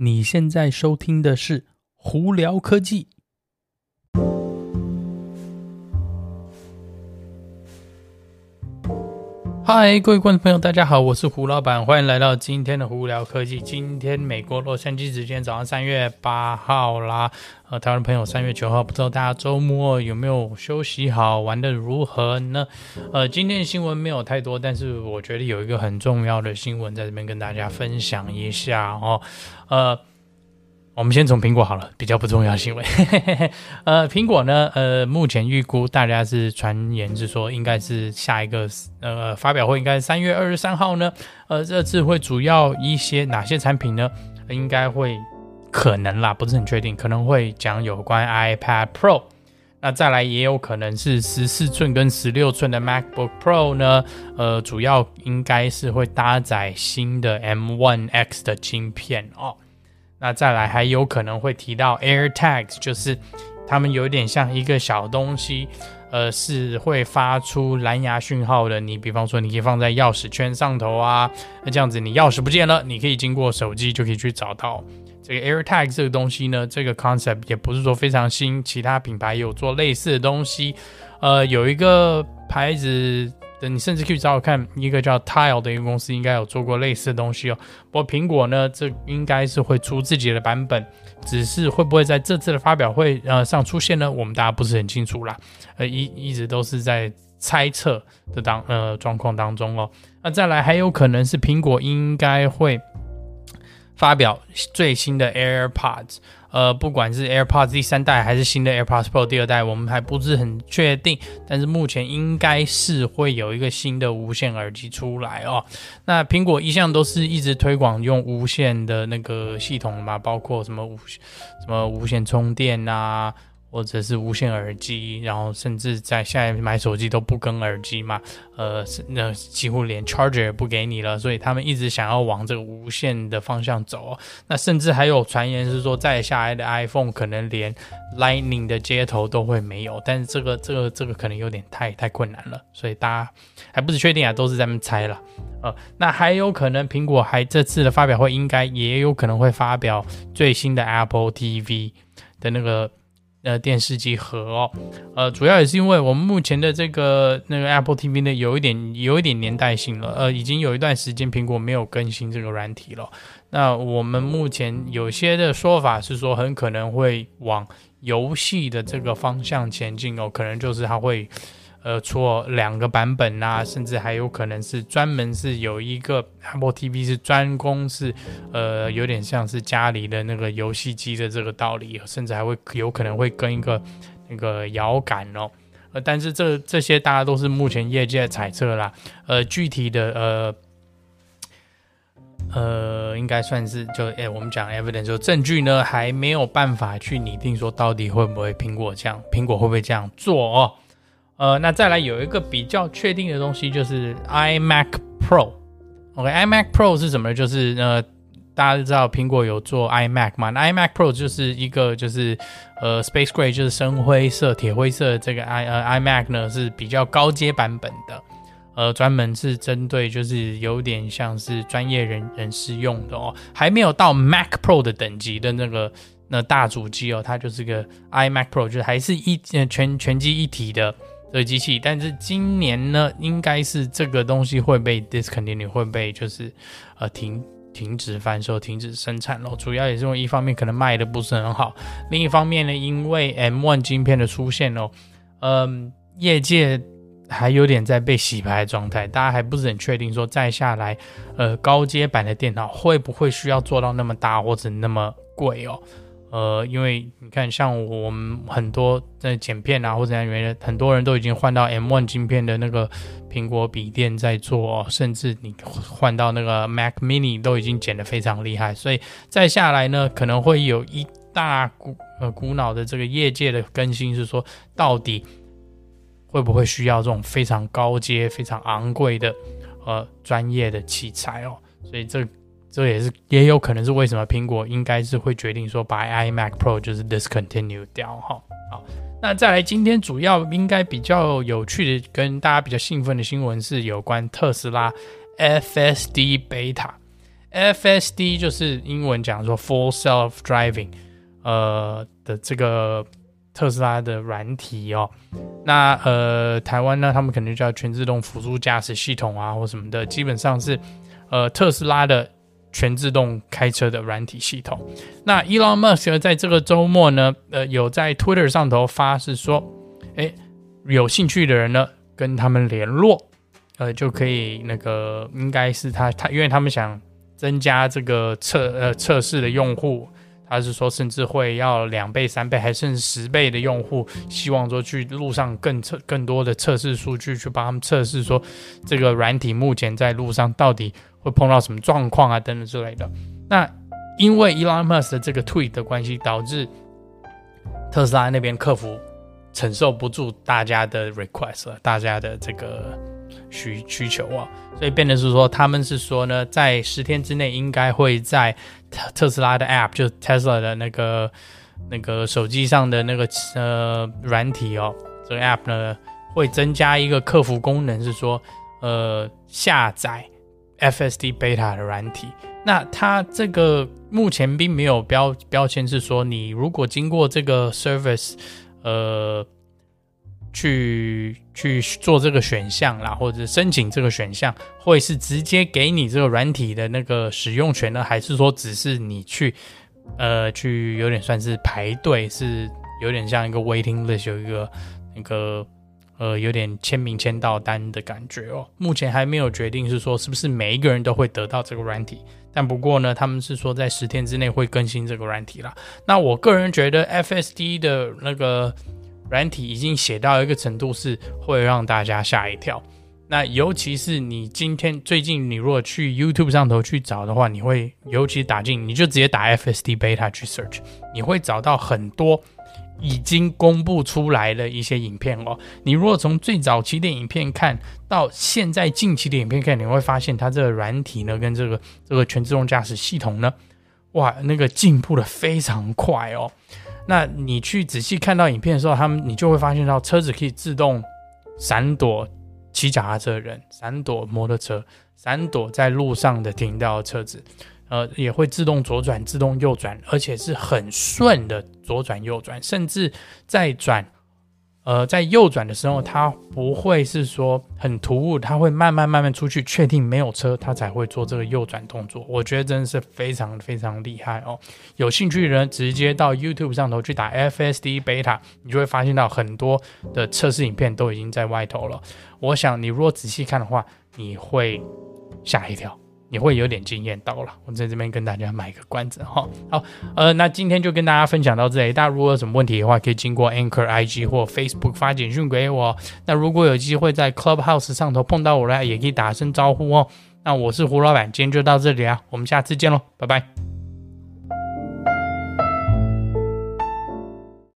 你现在收听的是胡聊科技。嗨，各位观众朋友，大家好，我是胡老板，欢迎来到今天的胡聊科技。今天美国洛杉矶时间早上三月八号啦，呃，台湾朋友三月九号，不知道大家周末有没有休息好，玩得如何呢？呃，今天的新闻没有太多，但是我觉得有一个很重要的新闻在这边跟大家分享一下哦，呃。我们先从苹果好了，比较不重要的新闻。呃，苹果呢，呃，目前预估大家是传言是说，应该是下一个呃发表会应该是三月二十三号呢。呃，这次会主要一些哪些产品呢？应该会可能啦，不是很确定，可能会讲有关 iPad Pro。那再来也有可能是十四寸跟十六寸的 MacBook Pro 呢。呃，主要应该是会搭载新的 M1X 的晶片哦。那再来还有可能会提到 AirTags，就是它们有点像一个小东西，呃，是会发出蓝牙讯号的。你比方说，你可以放在钥匙圈上头啊，那这样子你钥匙不见了，你可以经过手机就可以去找到这个 AirTags 这个东西呢。这个 concept 也不是说非常新，其他品牌有做类似的东西。呃，有一个牌子。等你甚至可以找我看一个叫 Tile 的一个公司，应该有做过类似的东西哦。不过苹果呢，这应该是会出自己的版本，只是会不会在这次的发表会呃上出现呢？我们大家不是很清楚啦。呃，一一直都是在猜测的当呃状况当中哦。那再来还有可能是苹果应该会发表最新的 AirPods。呃，不管是 AirPods 第三代还是新的 AirPods Pro 第二代，我们还不是很确定。但是目前应该是会有一个新的无线耳机出来哦。那苹果一向都是一直推广用无线的那个系统嘛，包括什么无什么无线充电啊。或者是无线耳机，然后甚至在现在买手机都不跟耳机嘛，呃，那几乎连 charger 也不给你了，所以他们一直想要往这个无线的方向走。那甚至还有传言是说，再下来的 iPhone 可能连 Lightning 的接头都会没有，但是这个这个这个可能有点太太困难了，所以大家还不是确定啊，都是在那猜了。呃，那还有可能苹果还这次的发表会应该也有可能会发表最新的 Apple TV 的那个。呃，电视机盒哦，呃，主要也是因为我们目前的这个那个 Apple TV 呢，有一点有一点年代性了，呃，已经有一段时间苹果没有更新这个软体了。那我们目前有些的说法是说，很可能会往游戏的这个方向前进哦，可能就是它会。呃，出两个版本啊，甚至还有可能是专门是有一个 Apple TV 是专攻是，呃，有点像是家里的那个游戏机的这个道理，甚至还会有可能会跟一个那个摇感哦。呃，但是这这些大家都是目前业界的猜测啦，呃，具体的呃呃，应该算是就哎，我们讲 evidence 就证据呢，还没有办法去拟定说到底会不会苹果这样，苹果会不会这样做哦。呃，那再来有一个比较确定的东西，就是 iMac Pro。OK，iMac Pro 是什么？就是呃，大家都知道苹果有做 iMac 嘛？那 iMac Pro 就是一个就是呃 Space Gray，就是深灰色、铁灰色这个 i 呃 iMac 呢是比较高阶版本的，呃，专门是针对就是有点像是专业人人士用的哦，还没有到 Mac Pro 的等级的那个那大主机哦，它就是个 iMac Pro，就是还是一全全机一体的。这个机器，但是今年呢，应该是这个东西会被 discontinue，会被就是呃停停止贩售、停止生产了。主要也是因为一方面可能卖的不是很好，另一方面呢，因为 M1 晶片的出现哦，嗯，业界还有点在被洗牌的状态，大家还不是很确定说再下来，呃，高阶版的电脑会不会需要做到那么大或者那么贵哦。呃，因为你看，像我们很多在剪片啊，或者怎样，很多人都已经换到 M1 晶片的那个苹果笔电在做，甚至你换到那个 Mac Mini 都已经剪得非常厉害，所以再下来呢，可能会有一大股呃股脑的这个业界的更新，是说到底会不会需要这种非常高阶、非常昂贵的呃专业的器材哦，所以这。这也是也有可能是为什么苹果应该是会决定说把 iMac Pro 就是 discontinue 掉哈。好，那再来今天主要应该比较有趣的跟大家比较兴奋的新闻是有关特斯拉 FSD Beta FSD 就是英文讲说 Full Self Driving，呃的这个特斯拉的软体哦。那呃台湾呢，他们可能叫全自动辅助驾驶系统啊，或什么的，基本上是呃特斯拉的全自动开车的软体系统。那 Elon Musk 在这个周末呢，呃有在 Twitter 上头发是说，诶，有兴趣的人呢跟他们联络，呃就可以那个应该是他他，因为他们想。增加这个测呃测试的用户，他是说甚至会要两倍、三倍，还甚至十倍的用户，希望说去路上更测更多的测试数据，去帮他们测试说这个软体目前在路上到底会碰到什么状况啊等等之类的。那因为 Elon Musk 的这个 tweet 的关系，导致特斯拉那边客服承受不住大家的 request 了，大家的这个。需需求啊，所以变的是说，他们是说呢，在十天之内应该会在特特斯拉的 App，就是 Tesla 的那个那个手机上的那个呃软体哦，这个 App 呢会增加一个客服功能，是说呃下载 FSD Beta 的软体。那它这个目前并没有标标签，是说你如果经过这个 Service，呃。去去做这个选项啦，或者申请这个选项，会是直接给你这个软体的那个使用权呢，还是说只是你去呃去有点算是排队，是有点像一个 waiting list，有一个那个呃有点签名签到单的感觉哦。目前还没有决定是说是不是每一个人都会得到这个软体，但不过呢，他们是说在十天之内会更新这个软体啦。那我个人觉得 FSD 的那个。软体已经写到一个程度，是会让大家吓一跳。那尤其是你今天最近，你如果去 YouTube 上头去找的话，你会尤其打进，你就直接打 FSD Beta 去 search，你会找到很多已经公布出来的一些影片哦。你如果从最早期的影片看到现在近期的影片看，你会发现它这个软体呢，跟这个这个全自动驾驶系统呢，哇，那个进步的非常快哦。那你去仔细看到影片的时候，他们你就会发现到车子可以自动闪躲骑脚踏车的人，闪躲摩托车，闪躲在路上的停掉车子，呃，也会自动左转、自动右转，而且是很顺的左转右转，甚至在转。呃，在右转的时候，它不会是说很突兀，它会慢慢慢慢出去，确定没有车，它才会做这个右转动作。我觉得真的是非常非常厉害哦。有兴趣的人直接到 YouTube 上头去打 FSD Beta，你就会发现到很多的测试影片都已经在外头了。我想你如果仔细看的话，你会吓一跳。你会有点惊艳到了，我在这边跟大家买个关子哈。好，呃，那今天就跟大家分享到这里。大家如果有什么问题的话，可以经过 Anchor IG 或 Facebook 发简讯给我。那如果有机会在 Clubhouse 上头碰到我呢，也可以打声招呼哦。那我是胡老板，今天就到这里啊，我们下次见喽，拜拜。